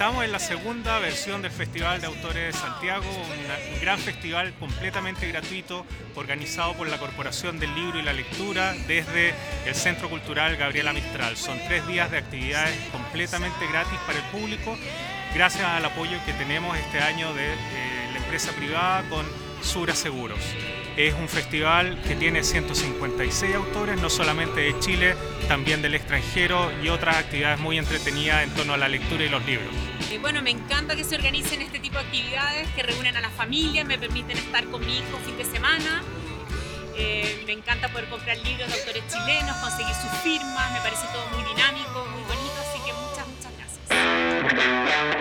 Estamos en la segunda versión del Festival de Autores de Santiago, un gran festival completamente gratuito organizado por la Corporación del Libro y la Lectura desde el Centro Cultural Gabriela Mistral. Son tres días de actividades completamente gratis para el público gracias al apoyo que tenemos este año de la empresa privada con Sura Seguros. Es un festival que tiene 156 autores, no solamente de Chile, también del extranjero y otras actividades muy entretenidas en torno a la lectura y los libros. Y bueno, me encanta que se organicen este tipo de actividades que reúnen a la familia, me permiten estar con mi hijo fin de semana. Eh, me encanta poder comprar libros de autores chilenos, conseguir sus firmas, me parece todo muy dinámico, muy bonito, así que muchas, muchas gracias.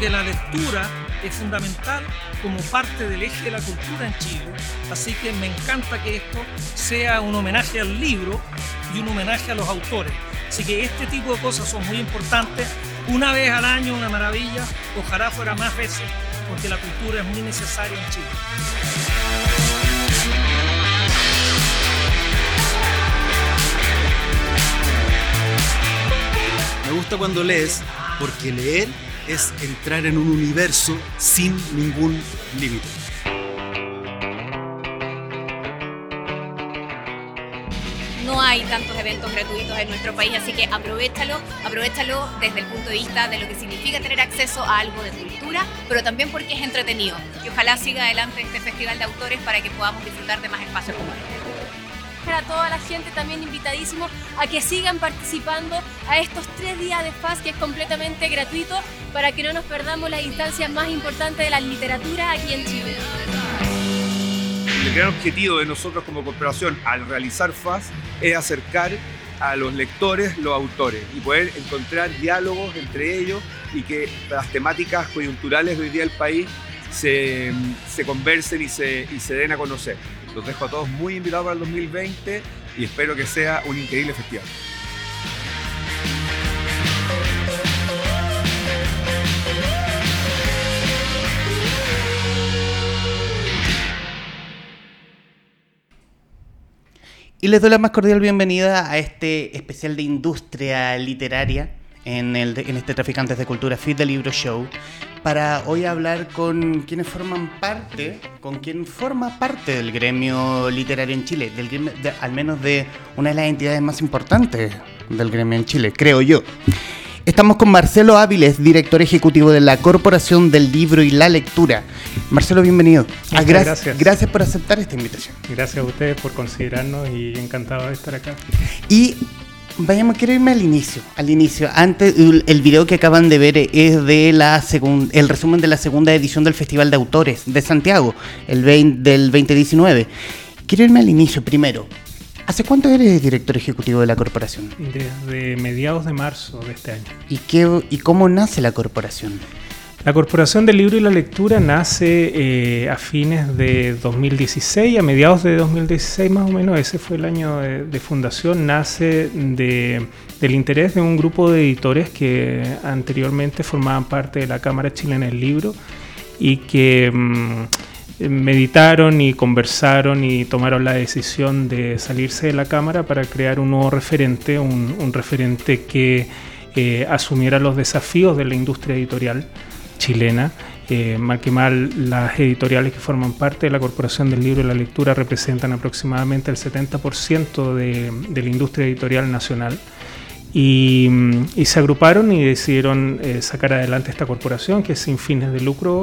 Que la lectura es fundamental como parte del eje de la cultura en Chile, así que me encanta que esto sea un homenaje al libro y un homenaje a los autores. Así que este tipo de cosas son muy importantes. Una vez al año, una maravilla, ojalá fuera más veces, porque la cultura es muy necesaria en Chile. Me gusta cuando lees, porque leer es entrar en un universo sin ningún límite. No hay tantos eventos gratuitos en nuestro país, así que aprovechalo, aprovechalo desde el punto de vista de lo que significa tener acceso a algo de cultura, pero también porque es entretenido. Y ojalá siga adelante este festival de autores para que podamos disfrutar de más espacios como este a toda la gente también invitadísimo a que sigan participando a estos tres días de FAS que es completamente gratuito para que no nos perdamos las instancias más importantes de la literatura aquí en Chile. El gran objetivo de nosotros como corporación al realizar FAS es acercar a los lectores los autores y poder encontrar diálogos entre ellos y que las temáticas coyunturales de hoy día del país se, se conversen y se, y se den a conocer. Los dejo a todos muy invitados para el 2020 y espero que sea un increíble festival. Y les doy la más cordial bienvenida a este especial de industria literaria en, el, en este Traficantes de Cultura Fit de Libro Show para hoy hablar con quienes forman parte, con quien forma parte del gremio literario en Chile, del gremio, al menos de una de las entidades más importantes del gremio en Chile, creo yo. Estamos con Marcelo Áviles, director ejecutivo de la Corporación del Libro y la Lectura. Marcelo, bienvenido. Ah, gracias. Gracias por aceptar esta invitación. Gracias a ustedes por considerarnos y encantado de estar acá. Y Vayamos, quiero irme al inicio. Al inicio. Antes, el video que acaban de ver es de la el resumen de la segunda edición del Festival de Autores de Santiago, el 20, del 2019. Quiero irme al inicio primero. ¿Hace cuánto eres director ejecutivo de la corporación? Desde mediados de marzo de este año. ¿Y, qué, y cómo nace la corporación? La Corporación del Libro y la Lectura nace eh, a fines de 2016, a mediados de 2016 más o menos, ese fue el año de, fundación, nace del interés de un grupo de editores que anteriormente formaban parte de la Cámara Chilena del Libro y que mm, meditaron y conversaron y tomaron la decisión de salirse de la Cámara para crear un nuevo referente, un, referente que eh, asumiera los desafíos de la industria editorial chilena. Eh, mal que mal, las editoriales que forman parte de la Corporación del Libro y la Lectura representan aproximadamente el 70% de, la industria editorial nacional. Y, se agruparon y decidieron eh, sacar adelante esta corporación que es sin fines de lucro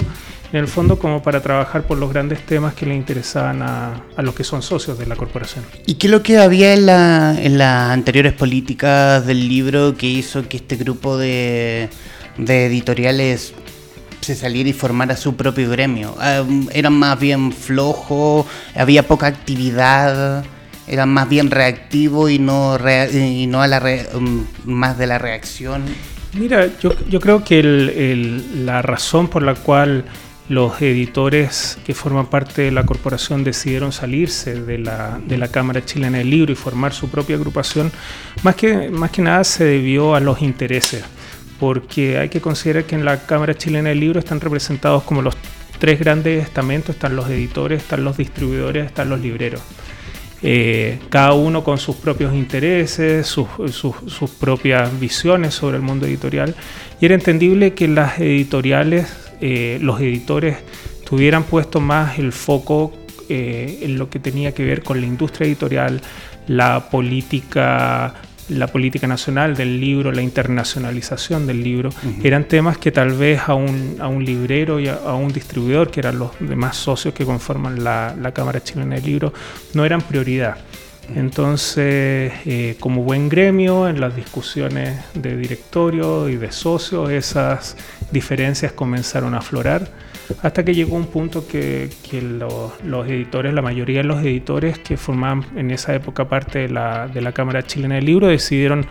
en el fondo como para trabajar por los grandes temas que le interesaban a, los que son socios de la corporación. ¿Y qué es lo que había en, la, en las anteriores políticas del libro que hizo que este grupo de editoriales se saliera y formara su propio gremio. Em, eran más bien flojos, había poca actividad, eran más bien reactivos y no, a la em, más de la reacción. Mira, yo, yo creo que la razón por la cual los editores que forman parte de la corporación decidieron salirse de la, de la Cámara Chilena del Libro y formar su propia agrupación, más que, más que nada se debió a los intereses, porque hay que considerar que en la Cámara Chilena del Libro están representados como los tres grandes estamentos, están los editores, están los distribuidores, están los libreros. Eh, cada uno con sus propios intereses, sus, sus, propias visiones sobre el mundo editorial, y era entendible que las editoriales, eh, los editores, tuvieran puesto más el foco eh, en lo que tenía que ver con la industria editorial, la política la política nacional del libro, la internacionalización del libro, eran temas que tal vez a un, a un librero y a, un distribuidor, que eran los demás socios que conforman la, la Cámara Chilena del Libro, no eran prioridad. Entonces, eh, como buen gremio, en las discusiones de directorio y de socios, esas diferencias comenzaron a aflorar hasta que llegó un punto que, los, editores, la mayoría de los editores que formaban en esa época parte de la, de la Cámara Chilena del Libro decidieron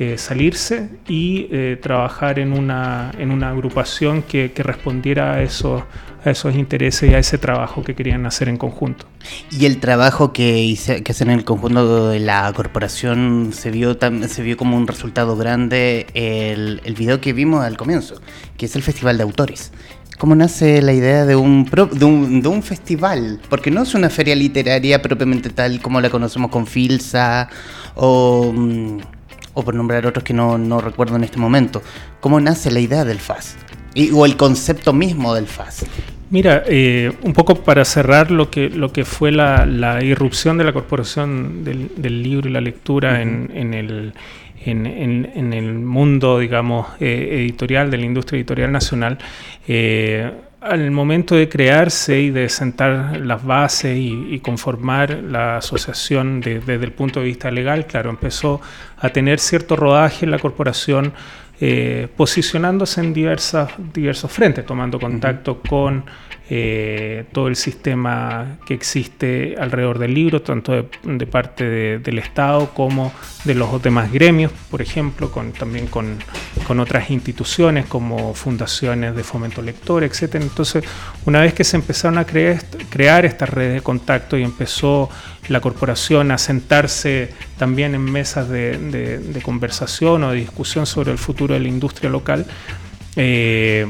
eh, salirse y eh, trabajar en una, en una agrupación que, respondiera a esos, a esos intereses y a ese trabajo que querían hacer en conjunto. Y el trabajo que, hice, que hacen en el conjunto de la corporación se vio, se vio como un resultado grande el, el video que vimos al comienzo, que es el Festival de Autores. ¿Cómo nace la idea de un, de un, de un, festival? Porque no es una feria literaria propiamente tal como la conocemos con Filsa o, mm, o por nombrar otros que no, no, recuerdo en este momento. ¿Cómo nace la idea del FAS? Y, o el concepto mismo del FAS. Mira, eh, un poco para cerrar lo que, lo que fue la, la irrupción de la Corporación del, del Libro y la Lectura en, en el en, el mundo, digamos, eh, editorial, de la industria editorial nacional, eh, al momento de crearse y de sentar las bases y, conformar la asociación desde el punto de vista legal, claro, empezó a tener cierto rodaje en la corporación, eh, posicionándose en diversas, diversos frentes, tomando contacto con eh, todo el sistema que existe alrededor del libro, tanto de, parte del Estado como de los demás gremios, por ejemplo, con, también con, otras instituciones como fundaciones de fomento lector, etc. Entonces, una vez que se empezaron a crear, estas redes de contacto y empezó la corporación a sentarse también en mesas de, conversación o de discusión sobre el futuro de la industria local, eh,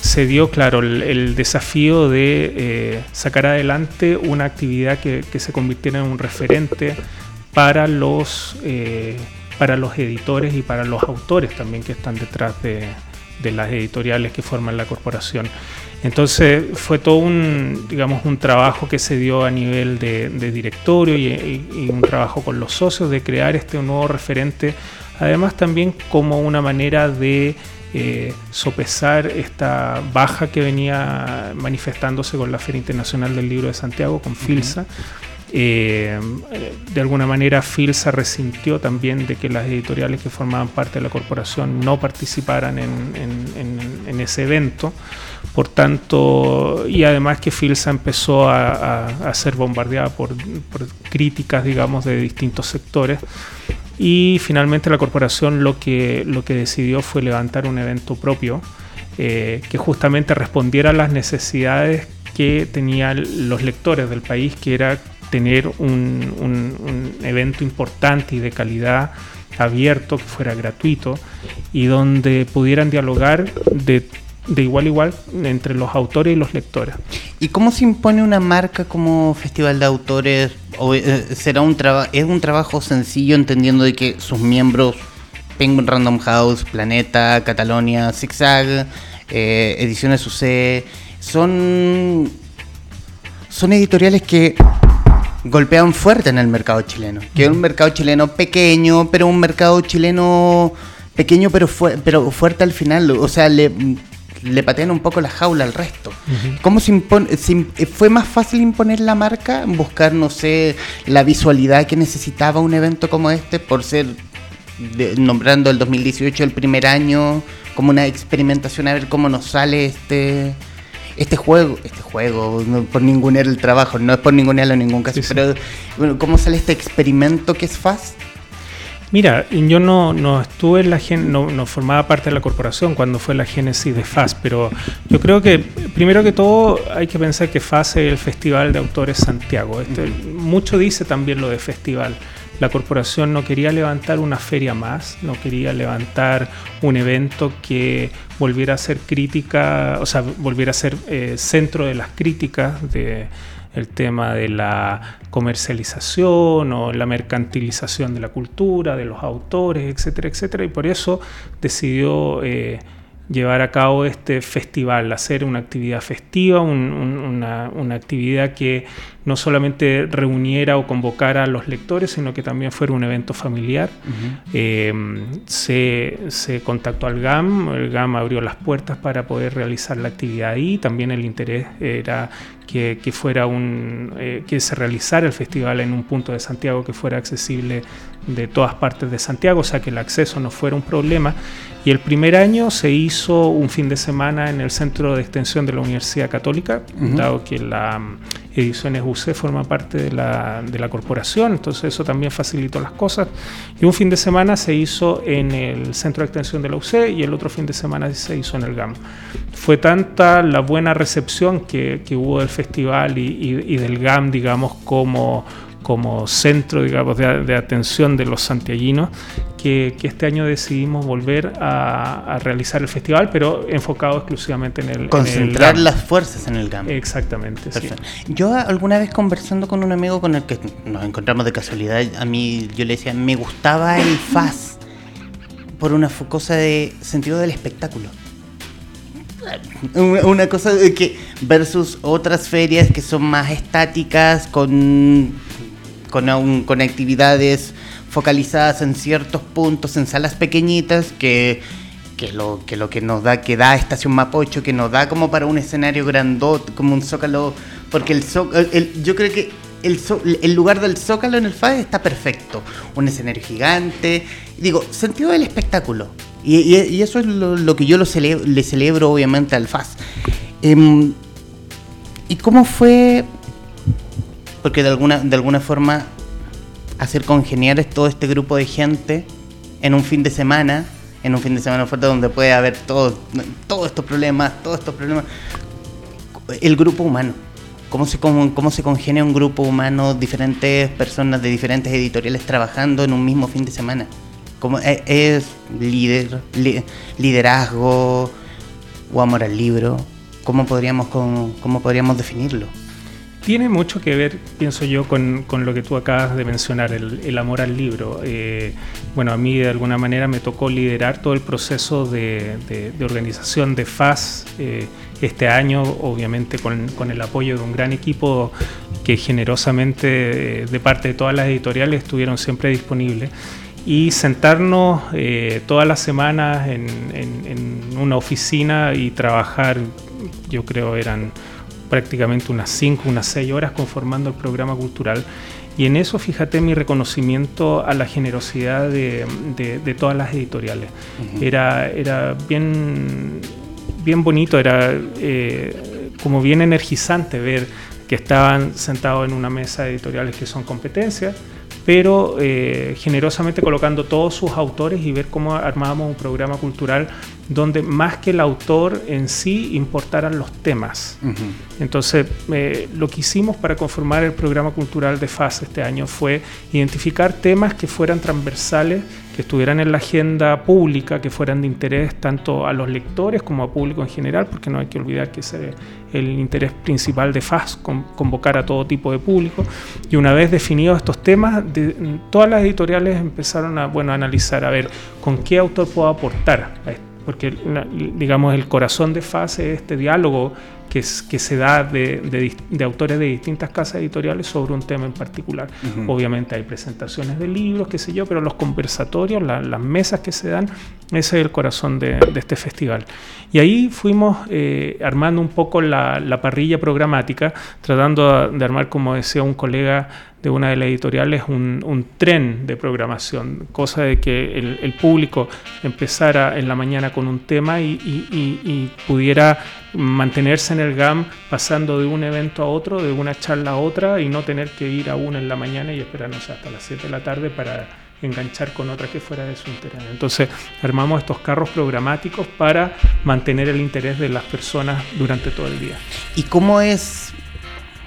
se dio, claro, el, desafío de eh, sacar adelante una actividad que, se convirtiera en un referente para los, eh, para los editores y para los autores también que están detrás de, las editoriales que forman la corporación. Entonces fue todo un, digamos, un trabajo que se dio a nivel de, directorio y, un trabajo con los socios de crear este nuevo referente, además también como una manera de eh, sopesar esta baja que venía manifestándose con la Feria Internacional del Libro de Santiago, con FILSA. Eh, de alguna manera FILSA resintió también de que las editoriales que formaban parte de la corporación no participaran en, ese evento. Por tanto, y además que FILSA empezó a, ser bombardeada por, por, críticas, digamos, de distintos sectores. Y finalmente la corporación lo que, lo que decidió fue levantar un evento propio eh, que justamente respondiera a las necesidades que tenían los lectores del país, que era tener un, un, evento importante y de calidad abierto, que fuera gratuito y donde pudieran dialogar de de igual a igual entre los autores y los lectores. ¿Y cómo se impone una marca como Festival de Autores? ¿O eh, será un es un trabajo sencillo entendiendo de que sus miembros, Penguin Random House, Planeta, Catalonia, Zigzag, eh, Ediciones UC, son, son editoriales que golpean fuerte en el mercado chileno. Que es un mercado chileno pequeño, pero un mercado chileno pequeño pero, pero fuerte al final. O sea, le le patean un poco la jaula al resto. ¿Cómo se impone? ¿Fue más fácil imponer la marca? ¿Buscar, no sé, la visualidad que necesitaba un evento como este por ser, nombrando el 2018 el primer año, como una experimentación a ver cómo nos sale este este juego, este juego, no por ningunear el trabajo, no es por ningunearlo en ningún caso, pero bueno, ¿cómo sale este experimento que es FAST? Mira, yo no, no estuve en la gen, no, no, formaba parte de la corporación cuando fue la génesis de FAS, pero yo creo que primero que todo hay que pensar que FAS es el Festival de Autores Santiago. Este, mucho dice también lo de festival. La corporación no quería levantar una feria más, no quería levantar un evento que volviera a ser crítica, o sea, volviera a ser eh, centro de las críticas de el tema de la comercialización o la mercantilización de la cultura, de los autores, etcétera, etcétera. Y por eso decidió eh, llevar a cabo este festival, hacer una actividad festiva, una, una, actividad que no solamente reuniera o convocara a los lectores, sino que también fuera un evento familiar. Eh, se, se, contactó al GAM, el GAM abrió las puertas para poder realizar la actividad ahí, también el interés era que, que fuera un, eh, que se realizara el festival en un punto de Santiago que fuera accesible de todas partes de Santiago, o sea que el acceso no fuera un problema. Y el primer año se hizo un fin de semana en el Centro de Extensión de la Universidad Católica, dado que la mm, Ediciones UC forma parte de la, de la, corporación, entonces eso también facilitó las cosas. Y un fin de semana se hizo en el Centro de Extensión de la UC y el otro fin de semana se hizo en el GAM. Fue tanta la buena recepción que, que hubo del festival y, y, y del GAM, digamos, como como centro digamos, de, atención de los santiaguinos, que, este año decidimos volver a, realizar el festival, pero enfocado exclusivamente en el... Concentrar las fuerzas en el GAM. Exactamente. Sí. Yo alguna vez conversando con un amigo con el que nos encontramos de casualidad, a mí yo le decía, me gustaba el FAS por una cosa de sentido del espectáculo una cosa que versus otras ferias que son más estáticas con con, con actividades focalizadas en ciertos puntos, en salas pequeñitas, que, que, lo, que lo que nos da, que da Estación Mapocho, que nos da como para un escenario grandote, como un zócalo, porque el, el yo creo que el, el, lugar del zócalo en el FAS está perfecto, un escenario gigante, digo, sentido del espectáculo, y, eso es lo, que yo lo le celebro obviamente al FAS. Em, ¿Y cómo fue porque de alguna, de alguna forma hacer congeniar todo este grupo de gente en un fin de semana, en un fin de semana fuerte donde puede haber todos estos problemas, todos estos problemas. El grupo humano. ¿Cómo se, cómo, cómo se congenia un grupo humano, diferentes personas de diferentes editoriales trabajando en un mismo fin de semana? ¿Cómo es, es liderazgo o amor al libro? ¿Cómo podríamos, cómo podríamos definirlo? Tiene mucho que ver, pienso yo, con, con lo que tú acabas de mencionar, el, el amor al libro. Eh, bueno, a mí de alguna manera me tocó liderar todo el proceso de, de, organización de FAS eh, este año, obviamente con, con, el apoyo de un gran equipo que generosamente eh, de parte de todas las editoriales estuvieron siempre disponibles y sentarnos todas las semanas en, en, en, una oficina y trabajar, yo creo eran prácticamente unas 5, unas 6 horas conformando el programa cultural. Y en eso fíjate mi reconocimiento a la generosidad de, de, todas las editoriales. era, era bien, bien bonito, era eh, como bien energizante ver que estaban sentados en una mesa de editoriales que son competencias, pero eh, generosamente colocando todos sus autores y ver cómo armábamos un programa cultural donde más que el autor en sí importaran los temas. Entonces, eh, lo que hicimos para conformar el programa cultural de FAS este año fue identificar temas que fueran transversales, que estuvieran en la agenda pública, que fueran de interés tanto a los lectores como a público en general, porque no hay que olvidar que ese el interés principal de FAS, convocar a todo tipo de público. Y una vez definidos estos temas, todas las editoriales empezaron a bueno, analizar, a ver, con qué autor puedo aportar a esto porque digamos el corazón de fase es este diálogo que, que se da de, de, autores de distintas casas editoriales sobre un tema en particular. Obviamente hay presentaciones de libros, qué sé yo, pero los conversatorios, las mesas que se dan, ese es el corazón de, este festival. Y ahí fuimos eh, armando un poco la, la parrilla programática, tratando de armar, como decía un colega, de una de las editoriales un, tren de programación, cosa de que el, público empezara en la mañana con un tema y, pudiera mantenerse en el GAM pasando de un evento a otro, de una charla a otra y no tener que ir a una en la mañana y esperar hasta las 7 de la tarde para enganchar con otra que fuera de su interés. Entonces armamos estos carros programáticos para mantener el interés de las personas durante todo el día. ¿Y cómo es,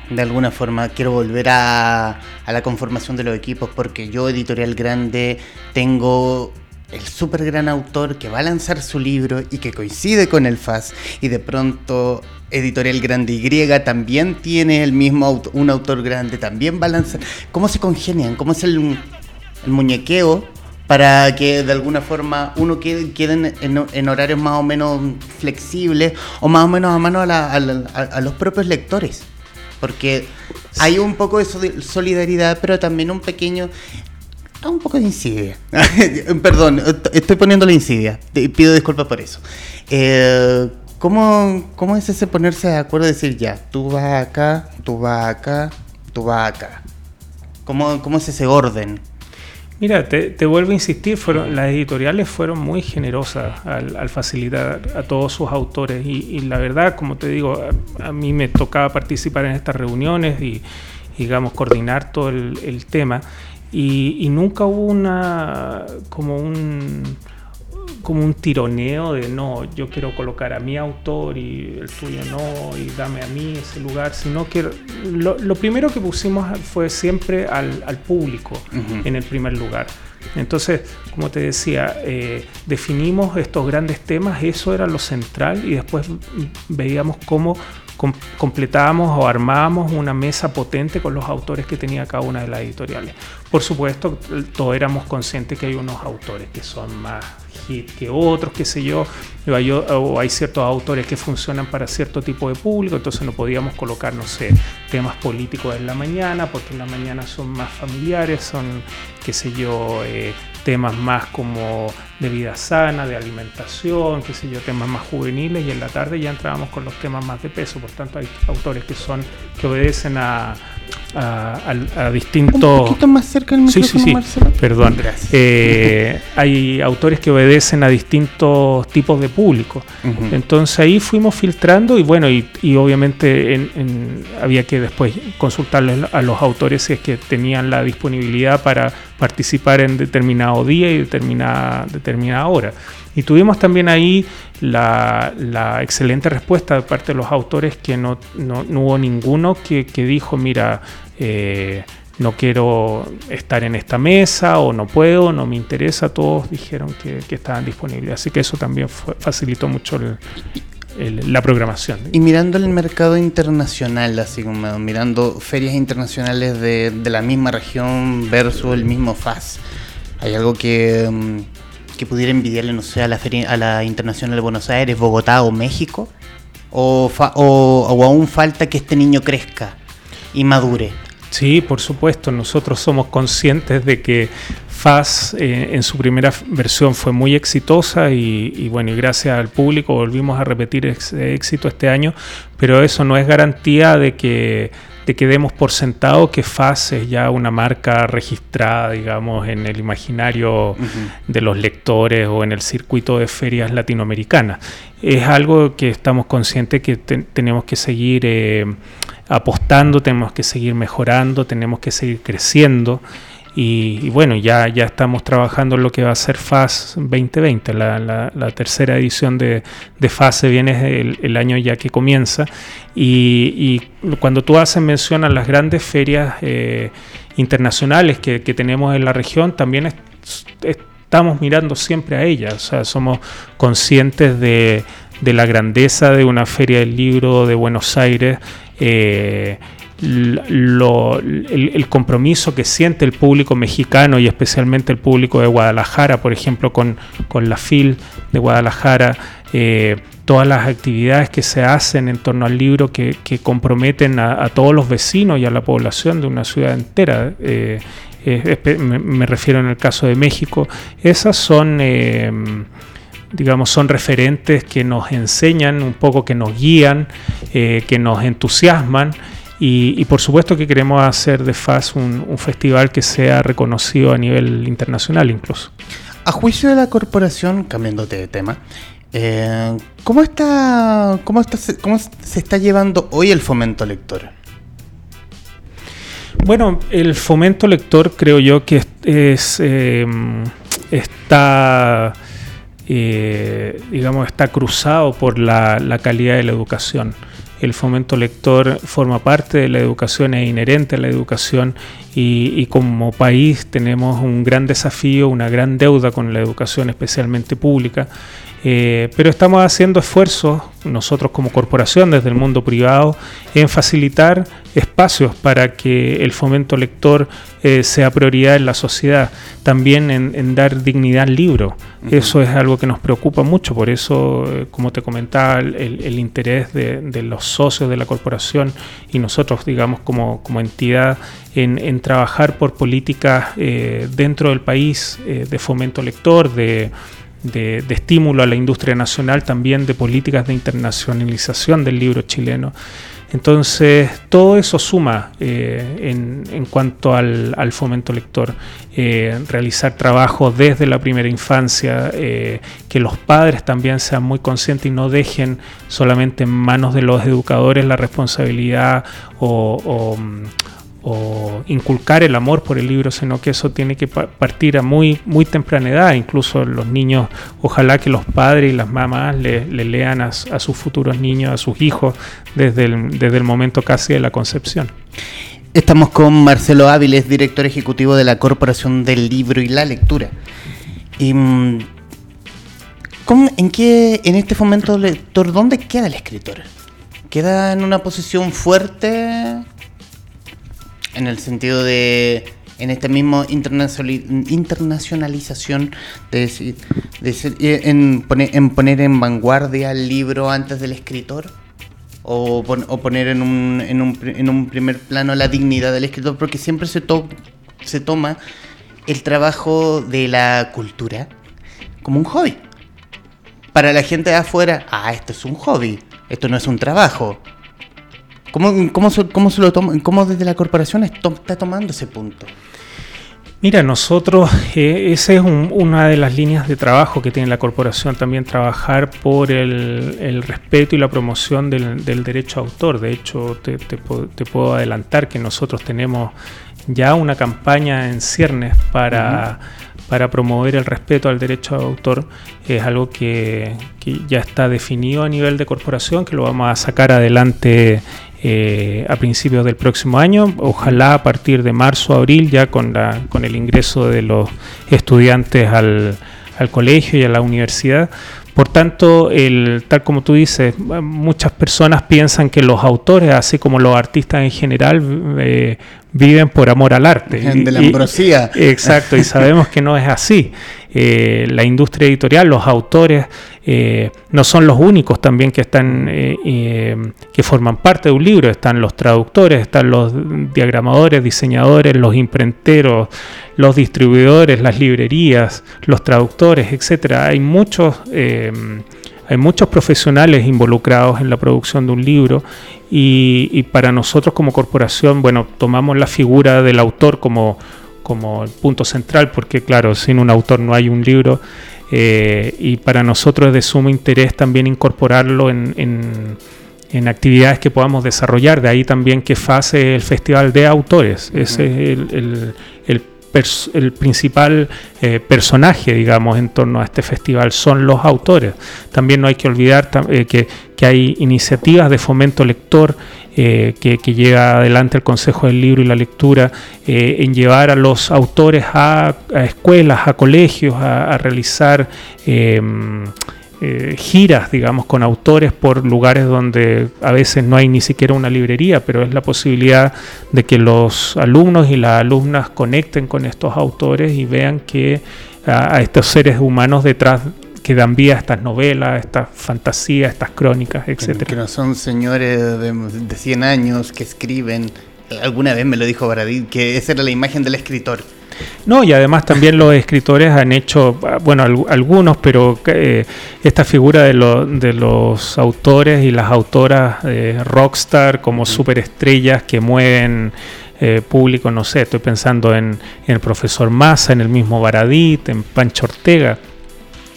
de alguna forma, quiero volver a, a la conformación de los equipos? Porque yo, Editorial Grande, tengo el súper gran autor que va a lanzar su libro y que coincide con el FAS y de pronto Editorial Grande Y también tiene el mismo un autor grande, también va a lanzar. ¿Cómo se congenian? ¿Cómo es el, muñequeo para que de alguna forma uno quede, en, horarios más o menos flexibles o más o menos a mano a los propios lectores? Porque hay un poco de solidaridad, pero también un pequeño un poco de insidia. Perdón, estoy poniendo la insidia. pido disculpas por eso. Eh, ¿cómo, ¿Cómo es ese ponerse de acuerdo y decir ya, tú vas acá, tú vas acá, tú vas acá? ¿Cómo, cómo es ese orden? Mira, te, vuelvo a insistir, las editoriales fueron muy generosas al, facilitar a todos sus autores y, la verdad, como te digo, a, mí me tocaba participar en estas reuniones y, digamos, coordinar todo el tema. Y, nunca hubo una como un como un tironeo de no, yo quiero colocar a mi autor y el tuyo no, y dame a mí ese lugar, sino que lo, primero que pusimos fue siempre al, público en el primer lugar. Entonces, como te decía, eh, definimos estos grandes temas, eso era lo central, y después veíamos cómo completábamos o armábamos una mesa potente con los autores que tenía cada una de las editoriales. Por supuesto, todos éramos conscientes que hay unos autores que son más hit que otros, qué sé yo, o hay ciertos autores que funcionan para cierto tipo de público, entonces no podíamos colocar, no sé, temas políticos en la mañana, porque en la mañana son más familiares, son, qué sé yo, eh, temas más como de vida sana, de alimentación, qué sé yo, temas más juveniles y en la tarde ya entrábamos con los temas más de peso. Por tanto, hay autores que son que obedecen a, a, distintos. Un poquito más cerca del micrófono, sí, sí, sí. Perdón. Eh, hay autores que obedecen a distintos tipos de público. Entonces ahí fuimos filtrando y bueno, y, obviamente había que después consultarles a los autores si es que tenían la disponibilidad para participar en determinado día y determinada, determinada hora. Y tuvimos también ahí la, excelente respuesta de parte de los autores que no, no, hubo ninguno que, dijo, mira, eh, no quiero estar en esta mesa o no puedo, no me interesa, todos dijeron que, estaban disponibles. Así que eso también facilitó mucho la programación. Y mirando el mercado internacional, así como mirando ferias internacionales de, de la misma región versus el mismo FAS, ¿hay algo que, mm, que pudiera envidiarle, no sé, a la, feria, a la Internacional de Buenos Aires, Bogotá o México? ¿O, o, aún falta que este niño crezca y madure? Sí, por supuesto, nosotros somos conscientes de que FAS eh, en su primera versión fue muy exitosa y, bueno, y gracias al público volvimos a repetir ese éxito este año, pero eso no es garantía de que de que demos por sentado que FAS es ya una marca registrada, digamos, en el imaginario de los lectores o en el circuito de ferias latinoamericanas. Es algo que estamos conscientes que tenemos que seguir eh, apostando, tenemos que seguir mejorando, tenemos que seguir creciendo. Y, bueno, ya, ya estamos trabajando en lo que va a ser FAS 2020, la, la, tercera edición de, de FAS viene el, el, año ya que comienza. Y, cuando tú haces mención a las grandes ferias eh, internacionales que, que, tenemos en la región, también estamos mirando siempre a ellas, o sea, somos conscientes de, de la grandeza de una feria del libro de Buenos Aires. Eh, el, compromiso que siente el público mexicano y especialmente el público de Guadalajara, por ejemplo, con, la FIL de Guadalajara, eh, todas las actividades que se hacen en torno al libro que, comprometen a, todos los vecinos y a la población de una ciudad entera. Eh, me, refiero en el caso de México, esas son eh, digamos, son referentes que nos enseñan un poco, que nos guían, que nos entusiasman y, por supuesto que queremos hacer de FAS un, festival que sea reconocido a nivel internacional incluso. A juicio de la corporación, cambiándote de tema, eh, ¿cómo, está, cómo, está, ¿cómo se está llevando hoy el fomento lector? Bueno, el fomento lector creo yo que es, eh, está, eh, digamos, está cruzado por la, calidad de la educación. El fomento lector forma parte de la educación, es inherente a la educación y, como país tenemos un gran desafío, una gran deuda con la educación, especialmente pública. Eh, pero estamos haciendo esfuerzos, nosotros como corporación, desde el mundo privado, en facilitar espacios para que el fomento lector eh, sea prioridad en la sociedad, también en, dar dignidad al libro. Eso es algo que nos preocupa mucho, por eso, eh, como te comentaba, el, interés de, los socios de la corporación y nosotros, digamos, como, como entidad, en, trabajar por políticas dentro del país de fomento lector, de de, estímulo a la industria nacional, también de políticas de internacionalización del libro chileno. Entonces, todo eso suma eh, en, cuanto al, fomento lector. Eh, realizar trabajo desde la primera infancia, eh, que los padres también sean muy conscientes y no dejen solamente en manos de los educadores la responsabilidad o inculcar el amor por el libro, sino que eso tiene que partir a muy, muy temprana edad. Incluso los niños, ojalá que los padres y las mamás le, lean a, sus futuros niños, a sus hijos, desde el, desde el momento casi de la concepción. Estamos con Marcelo Áviles, director ejecutivo de la Corporación del Libro y la Lectura. Y, mm, ¿En qué, en este fomento lector, dónde queda el escritor? ¿Queda en una posición fuerte en el sentido de en este mismo internacionalización de decir, eh, en, poner, en poner en vanguardia el libro antes del escritor o, poner en un, en, un, en un, primer plano la dignidad del escritor porque siempre se, se toma el trabajo de la cultura como un hobby. Para la gente de afuera, ah, esto es un hobby, esto no es un trabajo. ¿Cómo, cómo, cómo se lo toma, cómo desde la corporación está tomando ese punto? Mira, nosotros, eh, esa es una de las líneas de trabajo que tiene la corporación, también trabajar por el, respeto y la promoción del, derecho a autor. De hecho, te, puedo adelantar que nosotros tenemos ya una campaña en ciernes para, para promover el respeto al derecho a autor. Es algo que, que ya está definido a nivel de corporación, que lo vamos a sacar adelante eh, a principios del próximo año, ojalá a partir de marzo, abril, ya con, la, con el ingreso de los estudiantes al, al colegio y a la universidad. Por tanto, el, tal como tú dices, muchas personas piensan que los autores, así como los artistas en general, eh, viven por amor al arte. De la ambrosía. exacto, y sabemos que no es así. Eh, la industria editorial, los autores, eh, no son los únicos también que están eh, que forman parte de un libro. Están los traductores, están los diagramadores, diseñadores, los imprenteros, los distribuidores, las librerías, los traductores, etcétera. Hay muchos hay muchos profesionales involucrados en la producción de un libro y, para nosotros como corporación, bueno, tomamos la figura del autor como, como el punto central, porque claro, sin un autor no hay un libro eh, y para nosotros es de sumo interés también incorporarlo en, en, actividades que podamos desarrollar. De ahí también que FASE el Festival de Autores. Ese es el, el, el el principal eh, personaje, digamos, en torno a este festival son los autores. También no hay que olvidar eh, que, hay iniciativas de fomento lector eh, que, lleva adelante el Consejo del Libro y la Lectura en llevar a los autores a, escuelas, a colegios, a, realizar eh, giras, digamos, con autores por lugares donde a veces no hay ni siquiera una librería, pero es la posibilidad de que los alumnos y las alumnas conecten con estos autores y vean que a, estos seres humanos detrás que dan vida a estas novelas, estas fantasías, estas crónicas, etc. Que no son señores de, de 100 años que escriben. Alguna vez me lo dijo Baradí, que esa era la imagen del escritor no, y además también los escritores han hecho, bueno, algunos, pero eh, esta figura de, de, los autores y las autoras eh, rockstar como superestrellas que mueven eh, público, no sé, estoy pensando en, el profesor Massa, en el mismo Baradit, en Pancho Ortega.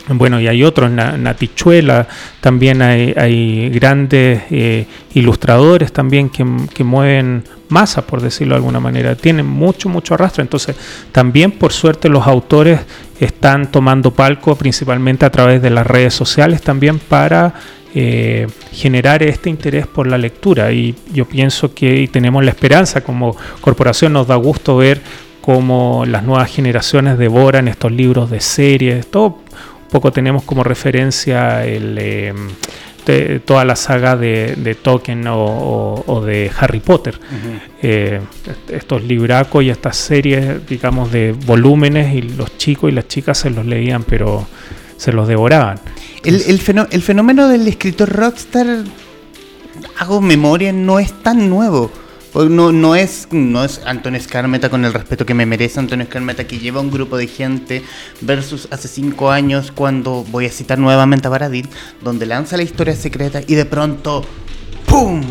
Bueno, y hay otros, Natichuela, también hay, grandes eh, ilustradores también que, mueven masas, por decirlo de alguna manera, tienen mucho, mucho arrastre. Entonces, también por suerte los autores están tomando palco principalmente a través de las redes sociales también para eh, generar este interés por la lectura. Y yo pienso que tenemos la esperanza como corporación, nos da gusto ver cómo las nuevas generaciones devoran estos libros de series, todo poco tenemos como referencia el, em, toda la saga de, Tolkien o, de Harry Potter. Eh, estos libracos y estas series, digamos, de volúmenes y los chicos y las chicas se los leían, pero se los devoraban. El, el fenómeno del escritor rockstar, hago memoria, no es tan nuevo. No, no, es, no es Antonio Escarmeta con el respeto que me merece Antonio Escarmeta, que lleva un grupo de gente, versus hace cinco años cuando, voy a citar nuevamente a Baradit, donde lanza la historia secreta y de pronto, ¡pum!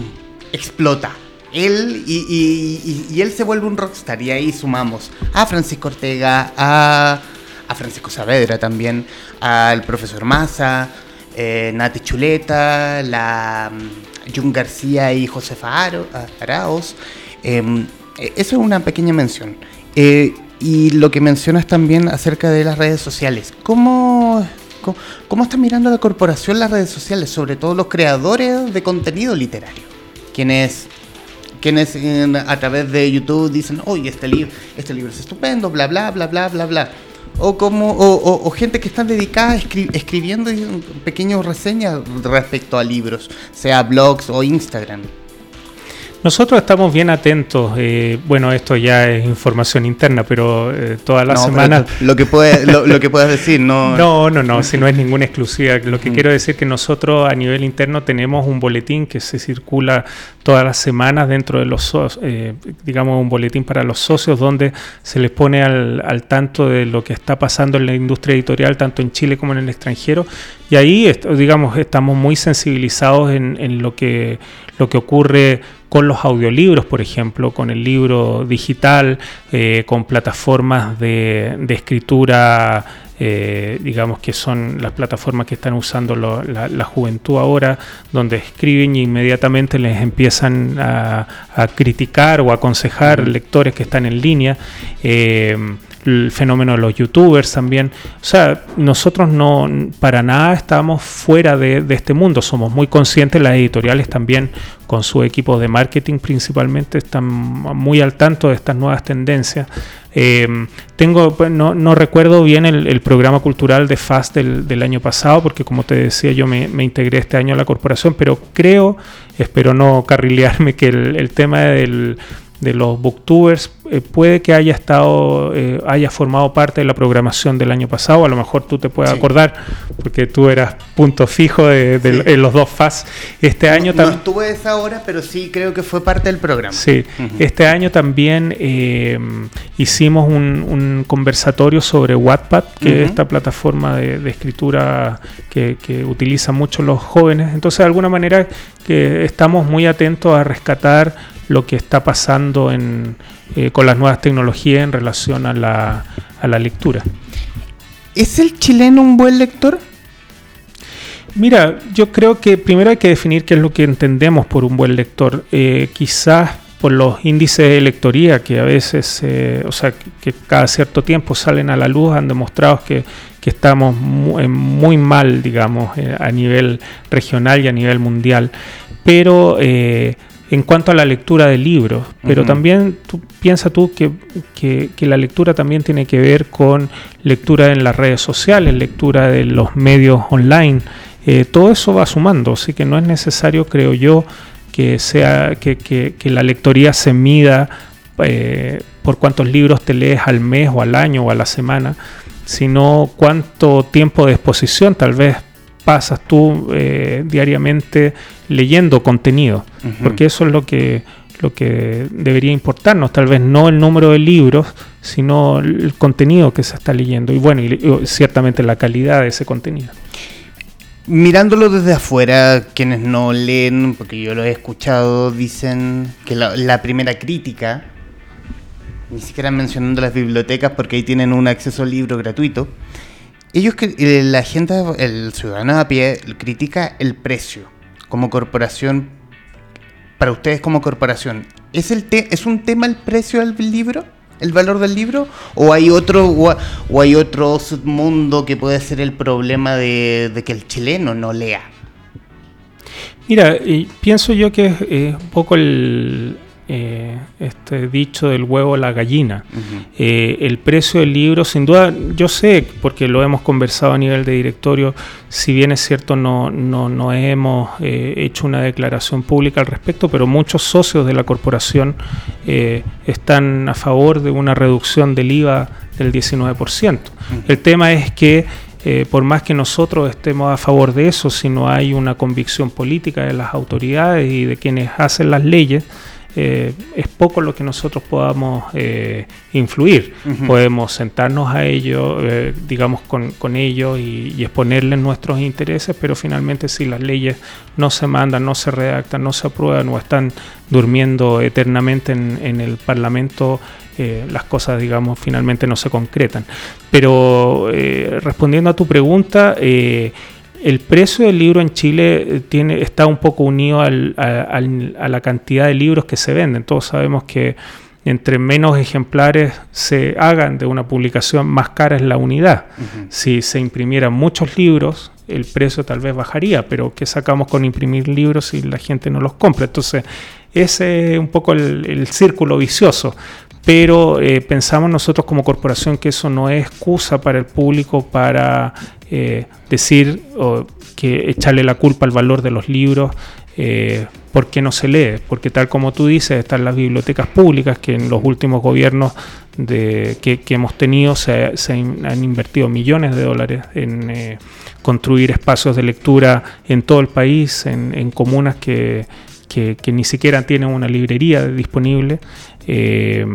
explota. Él y, él se vuelve un rockstar y ahí sumamos a Francisco Ortega, a, a Francisco Saavedra también, al profesor Massa, eh, Nati Chuleta, la Jun García y Josefa Araos. Em, e, eso es una pequeña mención. Eh, y lo que mencionas también acerca de las redes sociales. ¿Cómo, cómo, está mirando la corporación las redes sociales? Sobre todo los creadores de contenido literario. Quienes quienes a través de YouTube dicen, oye, este libro, este libro es estupendo, bla, bla, bla, bla, bla, bla o como o, gente que están dedicadas escribiendo pequeñas reseñas respecto a libros, sea blogs o Instagram. Nosotros estamos bien atentos. Eh, bueno, esto ya es información interna, pero eh, todas las semanas. Lo que, puede, lo, que puedas decir, no. No, no, no, si no es ninguna exclusiva. Lo que mm. quiero decir es que nosotros a nivel interno tenemos un boletín que se circula todas las semanas dentro de los eh, digamos, un boletín para los socios donde se les pone al, al, tanto de lo que está pasando en la industria editorial, tanto en Chile como en el extranjero. Y ahí, digamos, estamos muy sensibilizados en, en lo, que, lo que ocurre con los audiolibros, por ejemplo, con el libro digital, eh, con plataformas de, escritura, eh, digamos que son las plataformas que están usando la, juventud ahora, donde escriben y inmediatamente les empiezan a, criticar o aconsejar lectores que están en línea. Eh, el fenómeno de los youtubers también. O sea, nosotros no para nada estamos fuera de, este mundo, somos muy conscientes, las editoriales también con su equipo de marketing principalmente están muy al tanto de estas nuevas tendencias. Eh, tengo, pues, no, recuerdo bien el, programa cultural de FAST del, año pasado, porque como te decía, yo me, integré este año a la corporación, pero creo, espero no carrilearme, que el tema del de los booktubers eh, puede que haya estado eh, haya formado parte de la programación del año pasado a lo mejor tú te puedes acordar porque tú eras punto fijo de, en los dos FAS este año también no estuve esa hora pero sí creo que fue parte del programa. Sí. Este año también eh, hicimos un, conversatorio sobre Wattpad que es esta plataforma de, escritura que, que utilizan mucho los jóvenes. Entonces de alguna manera que estamos muy atentos a rescatar lo que está pasando en, eh, con las nuevas tecnologías en relación a la, a la lectura. ¿Es el chileno un buen lector? Mira, yo creo que primero hay que definir qué es lo que entendemos por un buen lector. Eh, quizás por los índices de lectoría que a veces, eh, o sea, que cada cierto tiempo salen a la luz, han demostrado que, que estamos muy, muy, mal, digamos, a nivel regional y a nivel mundial. Pero en cuanto a la lectura de libros, pero también tú, piensa tú que, la lectura también tiene que ver con lectura en las redes sociales, lectura de los medios online, eh, todo eso va sumando, así que no es necesario, creo yo, que sea que, la lectoría se mida eh, por cuántos libros te lees al mes o al año o a la semana, sino cuánto tiempo de exposición tal vez pasas tú eh, diariamente leyendo contenido, porque eso es lo que, lo que debería importarnos, tal vez no el número de libros, sino el contenido que se está leyendo y bueno, y, ciertamente la calidad de ese contenido. Mirándolo desde afuera, quienes no leen, porque yo lo he escuchado, dicen que la primera crítica, ni siquiera mencionando las bibliotecas porque ahí tienen un acceso al libro gratuito, ellos que eh, la gente, el ciudadano a pie critica el precio como corporación. Para ustedes como corporación, ¿es el es un tema el precio del libro? ¿El valor del libro? ¿O hay otro o, hay otro submundo que puede ser el problema de, de que el chileno no lea? Mira, pienso yo que es un poco el, eh, este dicho del huevo a la gallina. Eh, el precio del libro, sin duda, yo sé, porque lo hemos conversado a nivel de directorio, si bien es cierto, no, no, hemos eh, hecho una declaración pública al respecto, pero muchos socios de la corporación están a favor de una reducción del IVA del 19%. El tema es que por más que nosotros estemos a favor de eso, si no hay una convicción política de las autoridades y de quienes hacen las leyes, eh, es poco lo que nosotros podamos eh, influir. Podemos sentarnos a ellos, eh, digamos, con, con ellos y, exponerles nuestros intereses, pero finalmente si las leyes no se mandan, no se redactan, no se aprueban o están durmiendo eternamente en, en el Parlamento, las cosas, digamos, finalmente no se concretan. Pero respondiendo a tu pregunta, el precio del libro en Chile eh, tiene, está un poco unido a, la cantidad de libros que se venden. Todos sabemos que entre menos ejemplares se hagan de una publicación, más cara es la unidad. Si se imprimieran muchos libros, el precio tal vez bajaría, pero ¿qué sacamos con imprimir libros si la gente no los compra? Entonces, ese es un poco el, círculo vicioso. Pero eh, pensamos nosotros como corporación que eso no es excusa para el público para eh, decir o que echarle la culpa al valor de los libros eh, porque no se lee, porque tal como tú dices, están las bibliotecas públicas que en los últimos gobiernos que, hemos tenido se, han invertido millones de dólares en eh, construir espacios de lectura en todo el país, en, comunas que, ni siquiera tienen una librería disponible. Eh,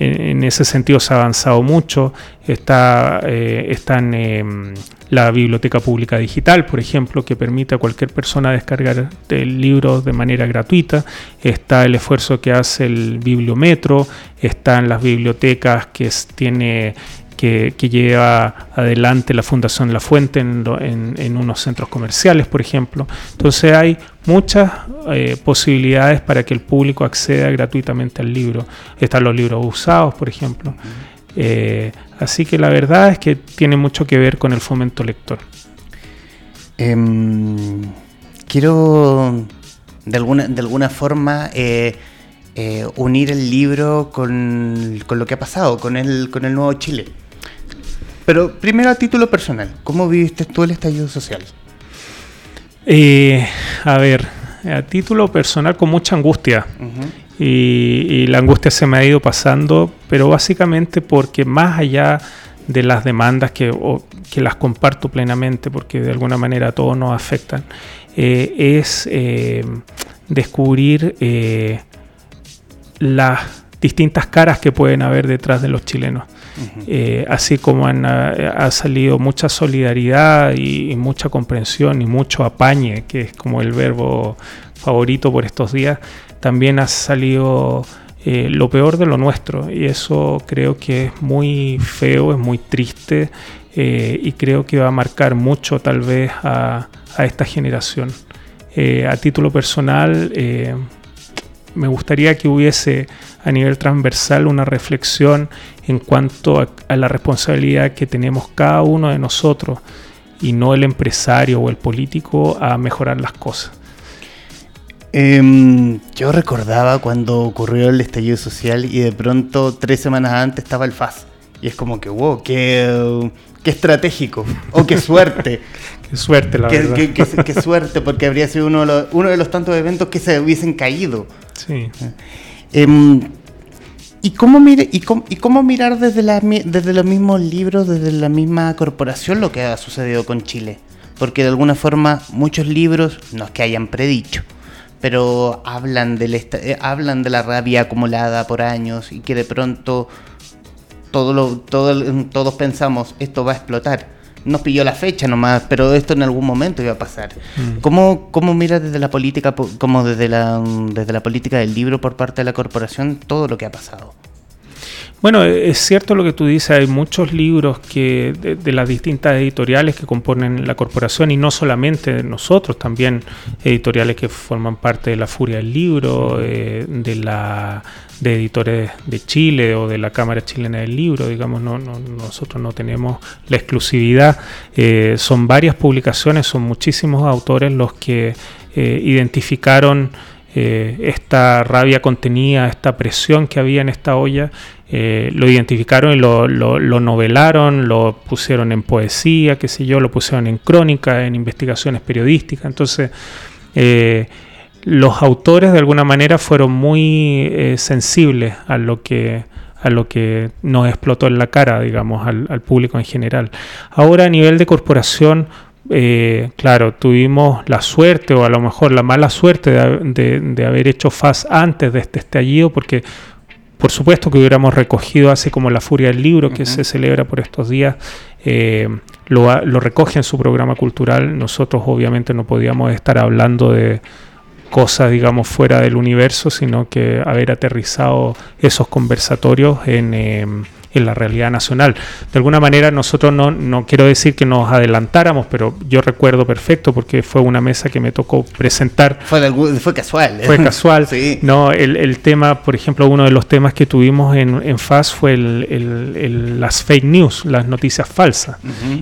en, ese sentido se ha avanzado mucho. Está, eh, están em, la biblioteca pública digital, por ejemplo, que permite a cualquier persona descargar el libro de manera gratuita. Está el esfuerzo que hace el bibliometro. Están las bibliotecas que tiene que, lleva adelante la Fundación La Fuente en, unos centros comerciales, por ejemplo. Entonces hay muchas eh, posibilidades para que el público acceda gratuitamente al libro. Están los libros usados, por ejemplo. Eh, así que la verdad es que tiene mucho que ver con el fomento lector. Em, quiero de alguna, de alguna forma eh, unir el libro con, con, lo que ha pasado, con el, con el nuevo Chile. Pero primero a título personal, ¿cómo viviste tú el estallido social? Eh, a ver, a título personal con mucha angustia. y, la angustia se me ha ido pasando, pero básicamente porque más allá de las demandas que, que las comparto plenamente, porque de alguna manera a todos nos afectan, eh, es eh, descubrir las distintas caras que pueden haber detrás de los chilenos. Eh, así como ha, salido mucha solidaridad y, mucha comprensión y mucho apañe, que es como el verbo favorito por estos días, también ha salido eh, lo peor de lo nuestro y eso creo que es muy feo, es muy triste eh, y creo que va a marcar mucho tal vez a esta generación. a título personal, me gustaría que hubiese a nivel transversal una reflexión en cuanto a, la responsabilidad que tenemos cada uno de nosotros y no el empresario o el político a mejorar las cosas. Em, yo recordaba cuando ocurrió el estallido social y de pronto tres semanas antes estaba el FAS. Y es como que, wow, qué, qué estratégico. O qué suerte. qué suerte, la verdad. Qué, suerte, porque habría sido uno de, los, uno de los tantos eventos que se hubiesen caído. Sí. Em, ¿Y cómo, mirar desde los mismos libros, desde la misma corporación, lo que ha sucedido con Chile? Porque de alguna forma muchos libros, no es que hayan predicho, pero hablan, del eh, hablan de la rabia acumulada por años y que de pronto todo lo, todo, todos pensamos esto va a explotar nos pilló la fecha nomás, pero esto en algún momento iba a pasar. Mm. ¿Cómo, ¿Cómo, mira desde la política, como desde la, desde la política del libro por parte de la corporación todo lo que ha pasado? Bueno, es cierto lo que tú dices, hay muchos libros que de, las distintas editoriales que componen la corporación y no solamente nosotros, también editoriales que forman parte de la Furia del Libro, eh, de la de editores de Chile o de la Cámara Chilena del Libro, digamos, no, nosotros no tenemos la exclusividad, eh, son varias publicaciones, son muchísimos autores los que eh, identificaron esta rabia contenida, esta presión que había en esta olla eh, lo identificaron y lo, novelaron, lo pusieron en poesía, qué sé yo, lo pusieron en crónica, en investigaciones periodísticas. Entonces, eh, los autores de alguna manera fueron muy eh, sensibles a lo que a lo que nos explotó en la cara, digamos, al, público en general. Ahora a nivel de corporación, claro, tuvimos la suerte o a lo mejor la mala suerte de, de haber hecho FAS antes de este estallido, porque por supuesto que hubiéramos recogido, así como la Furia del Libro, que se celebra por estos días, eh, lo, lo, recoge en su programa cultural. Nosotros obviamente no podíamos estar hablando de cosas, digamos, fuera del universo, sino que haber aterrizado esos conversatorios en... Eh, en la realidad nacional. De alguna manera nosotros no, no quiero decir que nos adelantáramos, pero yo recuerdo perfecto porque fue una mesa que me tocó presentar. Fue, fue casual. Fue casual. sí. No, el, el, tema, por ejemplo, uno de los temas que tuvimos en, en FAS fue el, el, las fake news, las noticias falsas.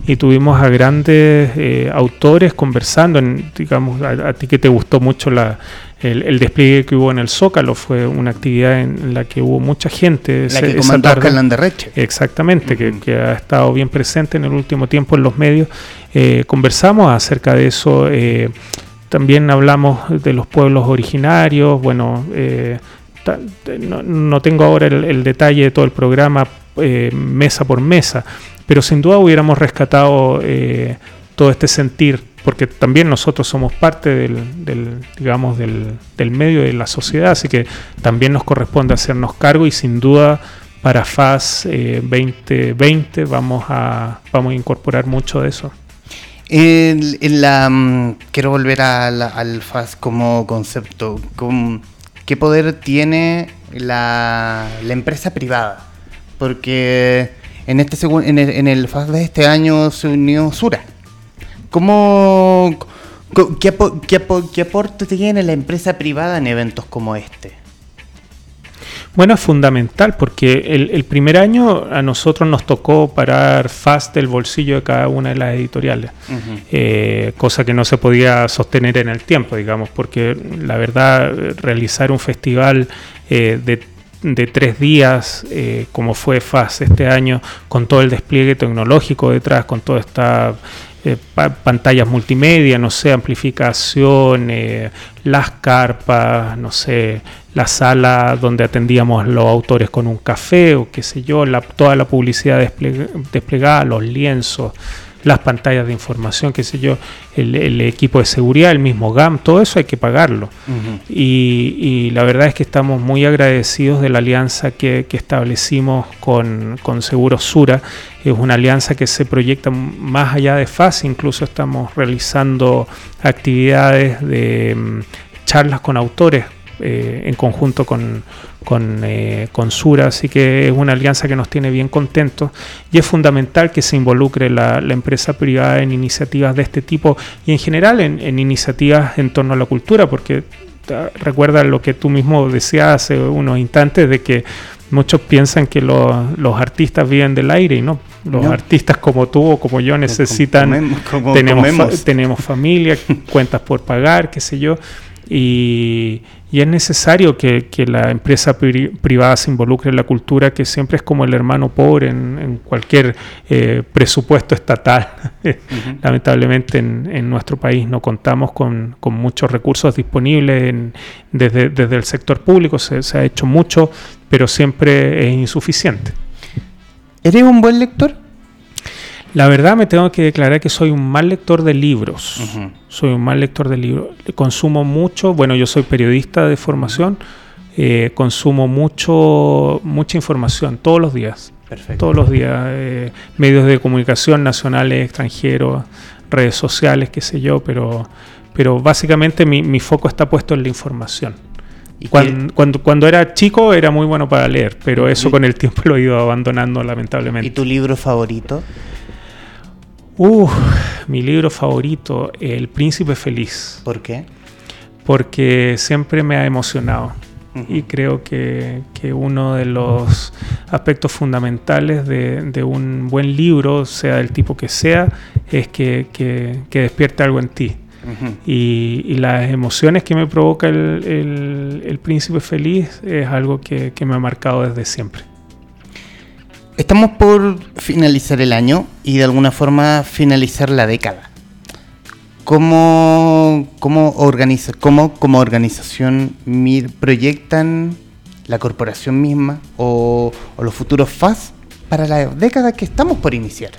Y tuvimos a grandes eh, autores conversando, en, digamos, a ti que te gustó mucho la el, despliegue que hubo en el Zócalo fue una actividad en la que hubo mucha gente. La que esa tarde. Exactamente, que, ha estado bien presente en el último tiempo en los medios. Eh, conversamos acerca de eso. Eh, también hablamos de los pueblos originarios. Bueno, eh, no, tengo ahora el, detalle de todo el programa mesa por mesa, pero sin duda hubiéramos rescatado todo este sentir porque también nosotros somos parte del, digamos, del, medio de la sociedad, así que también nos corresponde hacernos cargo y sin duda para FAS 2020 eh, vamos a, vamos a incorporar mucho de eso. En, la, mm, quiero volver al FAS como concepto. ¿Qué poder tiene la, empresa privada? Porque en, este en, en el FAS de este año se unió Sura. ¿Cómo, qué, qué, aporte tiene la empresa privada en eventos como este? Bueno, es fundamental porque el, primer año a nosotros nos tocó parar fast el bolsillo de cada una de las editoriales, eh, cosa que no se podía sostener en el tiempo, digamos, porque la verdad realizar un festival eh, de tres días, eh, como fue FAS este año, con todo el despliegue tecnológico detrás, con toda esta eh, pantallas multimedia, no sé, amplificación, las carpas, no sé, la sala donde atendíamos los autores con un café o qué sé yo, la, toda la publicidad desplegada, los lienzos, las pantallas de información, qué sé yo, el, equipo de seguridad, el mismo GAM, todo eso hay que pagarlo. y, la verdad es que estamos muy agradecidos de la alianza que, establecimos con, con Seguros Sura. Es una alianza que se proyecta más allá de FAS, incluso estamos realizando actividades de mm, charlas con autores eh, en conjunto con, con, eh, con, Sura, así que es una alianza que nos tiene bien contentos y es fundamental que se involucre la, empresa privada en iniciativas de este tipo y en general en, iniciativas en torno a la cultura, porque recuerda lo que tú mismo decías hace unos instantes de que muchos piensan que los artistas viven del aire y no. Los artistas como tú o como yo necesitan, tenemos, tenemos familia, cuentas por pagar, qué sé yo. Y, es necesario que, la empresa privada se involucre en la cultura, que siempre es como el hermano pobre en, cualquier eh, presupuesto estatal. Lamentablemente en, nuestro país no contamos con, muchos recursos disponibles desde, el sector público, se, se ha hecho mucho, pero siempre es insuficiente. ¿Eres un buen lector? La verdad me tengo que declarar que soy un mal lector de libros. Soy un mal lector de libros. Consumo mucho, bueno, yo soy periodista de formación, eh, consumo mucho, mucha información todos los días. Perfecto. Todos los días. Eh, medios de comunicación nacionales, extranjeros, redes sociales, qué sé yo, pero, pero básicamente mi, mi foco está puesto en la información. ¿Y cuando, cuando, cuando, era chico era muy bueno para leer, pero eso con el tiempo lo he ido abandonando lamentablemente. ¿Y tu libro favorito? Uh, mi libro favorito, El Príncipe Feliz. ¿Por qué? Porque siempre me ha emocionado. Y creo que, que, uno de los aspectos fundamentales de, de, un buen libro, sea del tipo que sea, es que, que, que despierte algo en ti. y, y, las emociones que me provoca el, el, el príncipe feliz es algo que, me ha marcado desde siempre. Estamos por finalizar el año y de alguna forma finalizar la década. ¿Cómo, cómo, organiza, cómo como organización MIR proyectan la corporación misma o, o los futuros FAS para la década que estamos por iniciar?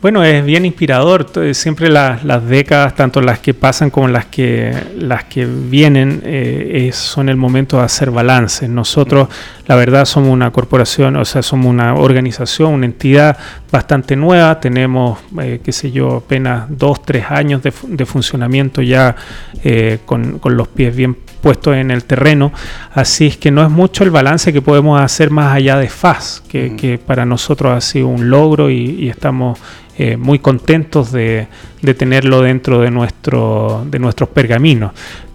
Bueno, es bien inspirador. Siempre las, décadas, tanto las que pasan como las que, las que vienen, eh, son el momento de hacer balance. Nosotros, la verdad, somos una corporación, o sea, somos una organización, una entidad bastante nueva. Tenemos, eh, qué sé yo, apenas dos, tres años de, de funcionamiento ya eh, con, con los pies bien puestos en el terreno. Así es que no es mucho el balance que podemos hacer más allá de FAS, que, que para nosotros ha sido un logro y, y estamos eh, muy contentos de, de, tenerlo dentro de, nuestro, de nuestros pergaminos.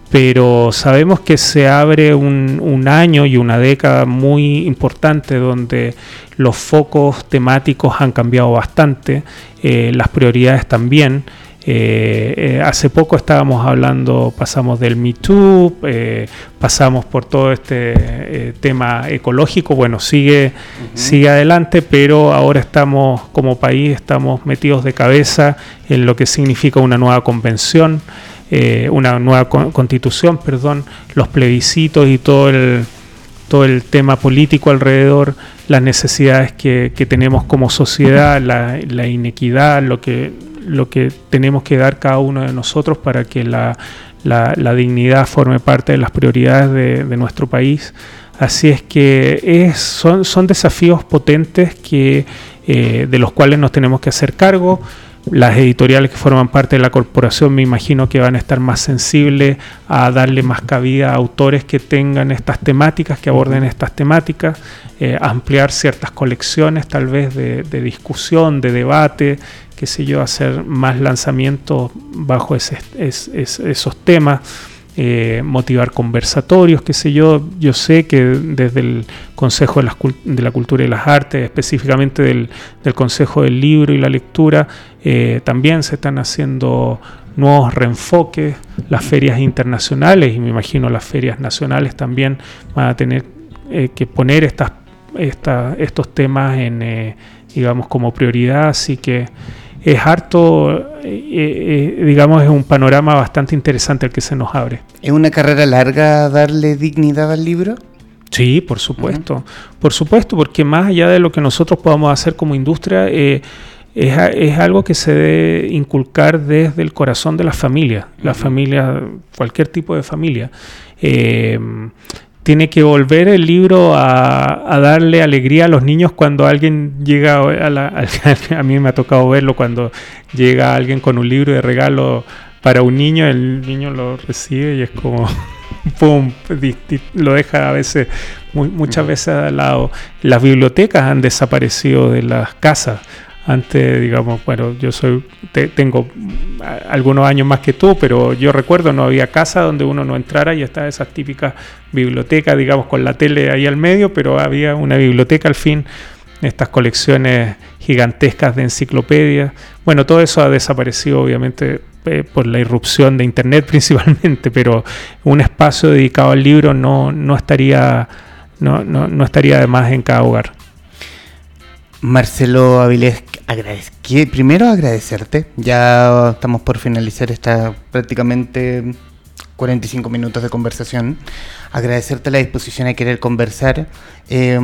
Pero sabemos que se abre un, un año y una década muy importante donde los focos temáticos han cambiado bastante, eh, las prioridades también. Eh, eh, hace poco estábamos hablando, pasamos del Me Too, eh, pasamos por todo este tema ecológico, bueno, sigue, uh -huh. sigue adelante, pero ahora estamos como país, estamos metidos de cabeza en lo que significa una nueva convención, una nueva con constitución, perdón, los plebiscitos y todo el, todo el tema político alrededor, las necesidades que, que tenemos como sociedad, la, la inequidad, lo que lo que tenemos que dar cada uno de nosotros para que la, la, la dignidad forme parte de las prioridades de, de nuestro país. Así es que es, son, son desafíos potentes que, eh, de los cuales nos tenemos que hacer cargo. Las editoriales que forman parte de la corporación me imagino que van a estar más sensibles a darle más cabida a autores que tengan estas temáticas, que aborden estas temáticas, eh, ampliar ciertas colecciones tal vez de, de discusión, de debate, qué sé yo, hacer más lanzamientos bajo ese, es, es, esos temas, eh, motivar conversatorios, qué sé yo. Yo sé que desde el Consejo de la, Cultura y las Artes, específicamente del, Consejo del Libro y la Lectura, eh, también se están haciendo nuevos reenfoques, las ferias internacionales y me imagino las ferias nacionales también van a tener eh, que poner estas, esta, estos temas en, digamos, como prioridad, así que es harto, eh, eh, digamos, es un panorama bastante interesante el que se nos abre. ¿Es una carrera larga darle dignidad al libro? Sí, por supuesto, uh -huh. por supuesto, porque más allá de lo que nosotros podamos hacer como industria, eh, es, es, algo que se debe inculcar desde el corazón de la familia, la uh -huh. familia, cualquier tipo de familia. Eh, tiene que volver el libro a, a, darle alegría a los niños cuando alguien llega a, la, a, a, mí me ha tocado verlo cuando llega alguien con un libro de regalo para un niño, el niño lo recibe y es como pum, lo deja a veces muy, muchas veces al lado. Las bibliotecas han desaparecido de las casas antes, digamos, bueno, yo soy, te, tengo algunos años más que tú, pero yo recuerdo no había casa donde uno no entrara y estaba esas típicas bibliotecas, digamos, con la tele ahí al medio, pero había una biblioteca al fin, estas colecciones gigantescas de enciclopedias. Bueno, todo eso ha desaparecido, obviamente, por la irrupción de Internet principalmente, pero un espacio dedicado al libro no, no estaría, no, no, no estaría de más en cada hogar. Marcelo Avilés, primero agradecerte. Ya estamos por finalizar esta prácticamente 45 minutos de conversación. Agradecerte la disposición a querer conversar. Eh,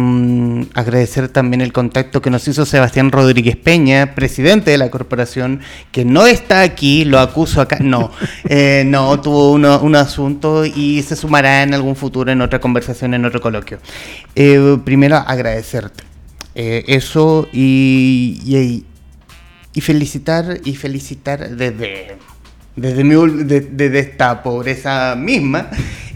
agradecer también el contacto que nos hizo Sebastián Rodríguez Peña, presidente de la corporación, que no está aquí, lo acuso acá. No, eh, no, tuvo uno, un asunto y se sumará en algún futuro en otra conversación, en otro coloquio. Eh, primero, agradecerte eh, eso y, y, felicitar y felicitar desde desde, mi, de, desde esta pobreza misma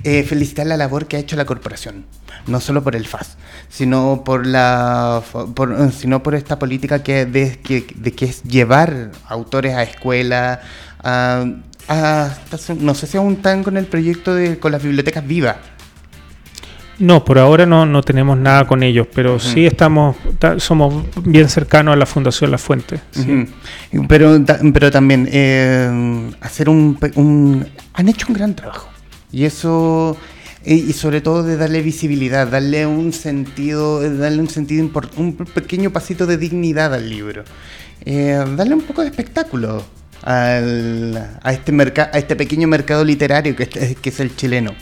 eh, felicitar la labor que ha hecho la corporación, no solo por el FAS, sino por la por, sino por esta política que de, que, de que es llevar autores a escuela, a, a- no sé si aún están con el proyecto de con las bibliotecas vivas. No, por ahora no, no tenemos nada con ellos, pero sí estamos, ta- somos bien cercanos a la Fundación La Fuente. sí. Pero, pero también eh, hacer un, Han hecho un gran trabajo. Y eso... Y, sobre todo de darle visibilidad, darle un sentido, eh, darle un sentido un pequeño pasito de dignidad al libro. Eh, darle un poco de espectáculo al- a, este merca- a este pequeño mercado literario que, es- que es el chileno.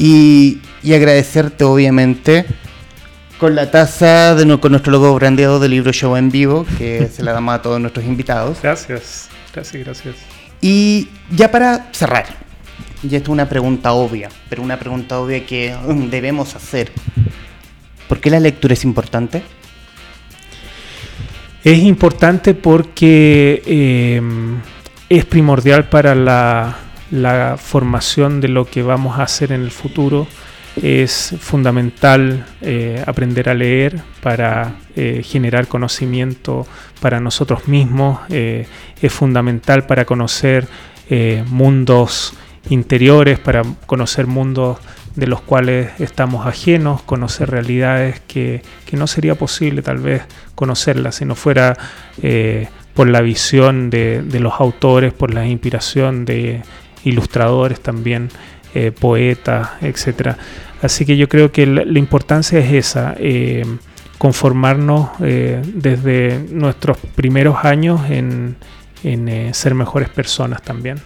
Y, y agradecerte, obviamente, con la taza, de, con nuestro logo brandeado del libro Show en vivo, que se la damos a todos nuestros invitados. Gracias, gracias, gracias. Y ya para cerrar, y esto es una pregunta obvia, pero una pregunta obvia que debemos hacer. ¿Por qué la lectura es importante? Es importante porque eh, es primordial para la, la formación de lo que vamos a hacer en el futuro. Es fundamental eh, aprender a leer para eh, generar conocimiento para nosotros mismos. Eh, es fundamental para conocer mundos interiores, para conocer mundos de los cuales estamos ajenos, conocer realidades que, que no sería posible tal vez conocerlas si no fuera por la visión de, de los autores, por la inspiración de ilustradores también, eh, poetas, etc. Así que yo creo que la, la importancia es esa, eh, conformarnos eh, desde nuestros primeros años en, en ser mejores personas también.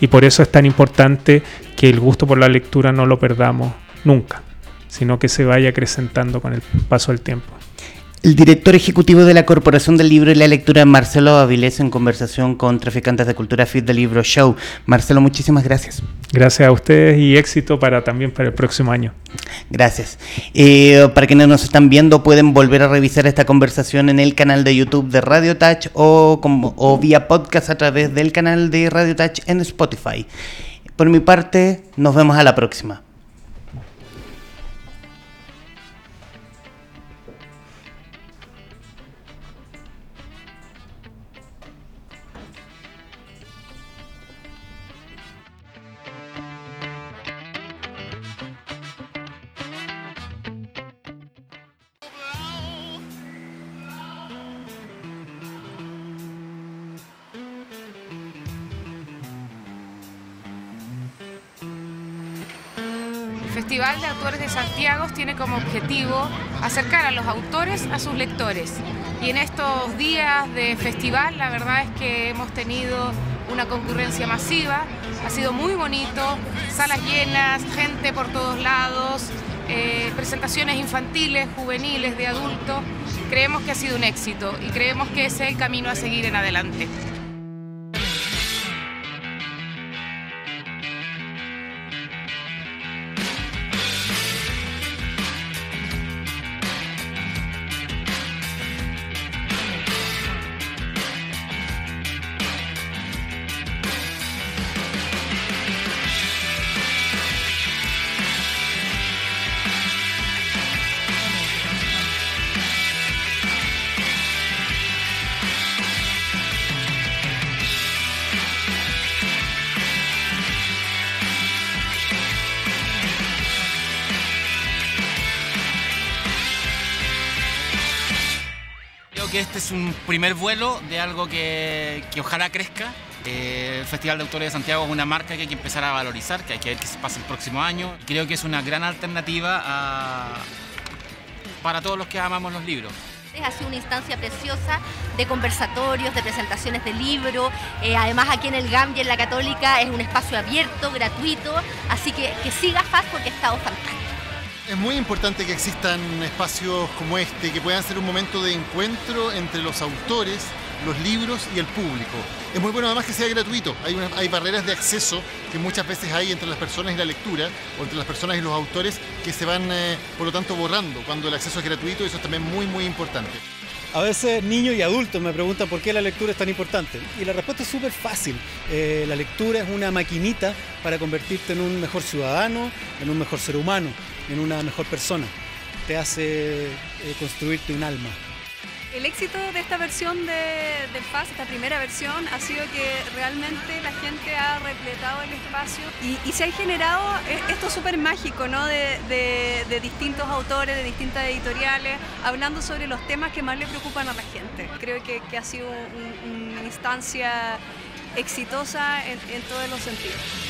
Y por eso es tan importante que el gusto por la lectura no lo perdamos nunca, sino que se vaya acrecentando con el paso del tiempo. El director ejecutivo de la Corporación del Libro y la Lectura, Marcelo Avilés, en conversación con Traficantes de Cultura Fit del Libro Show. Marcelo, muchísimas gracias. Gracias a ustedes y éxito para también para el próximo año. Gracias. Eh, para quienes nos están viendo, pueden volver a revisar esta conversación en el canal de YouTube de Radio Touch o, como- o vía podcast a través del canal de Radio Touch en Spotify. Por mi parte, nos vemos a la próxima. Festival de Autores de Santiago tiene como objetivo acercar a los autores a sus lectores. Y en estos días de festival, la verdad es que hemos tenido una concurrencia masiva, ha sido muy bonito, salas llenas, gente por todos lados, eh, presentaciones infantiles, juveniles, de adultos. Creemos que ha sido un éxito y creemos que es el camino a seguir en adelante. Primer vuelo de algo que, que ojalá crezca. Eh, el Festival de Autores de Santiago es una marca que hay que empezar a valorizar, que hay que ver qué se pasa el próximo año. Creo que es una gran alternativa para todos los que amamos los libros. Ha sido una instancia preciosa de conversatorios, de presentaciones de libros. Eh, además, aquí en el GAM en la Católica es un espacio abierto, gratuito. Así que que siga FAS porque ha estado fantástico. Es muy importante que existan espacios como este, que puedan ser un momento de encuentro entre los autores, los libros y el público. Es muy bueno además que sea gratuito. Hay, barreras de acceso que muchas veces hay entre las personas y la lectura, o entre las personas y los autores, que se van, eh, por lo tanto, borrando cuando el acceso es gratuito. y Eso es también muy, muy importante. A veces niños y adultos me preguntan por qué la lectura es tan importante. Y la respuesta es súper fácil. Eh, la lectura es una maquinita para convertirte en un mejor ciudadano, en un mejor ser humano, en una mejor persona. Te hace eh, construirte un alma. El éxito de esta versión de, del FAS, esta primera versión, ha sido que realmente la gente ha repletado el espacio y, se ha generado eh, esto súper mágico, ¿no? De, distintos autores, de distintas editoriales, hablando sobre los temas que más le preocupan a la gente. Creo que, ha sido una instancia exitosa en todos los sentidos.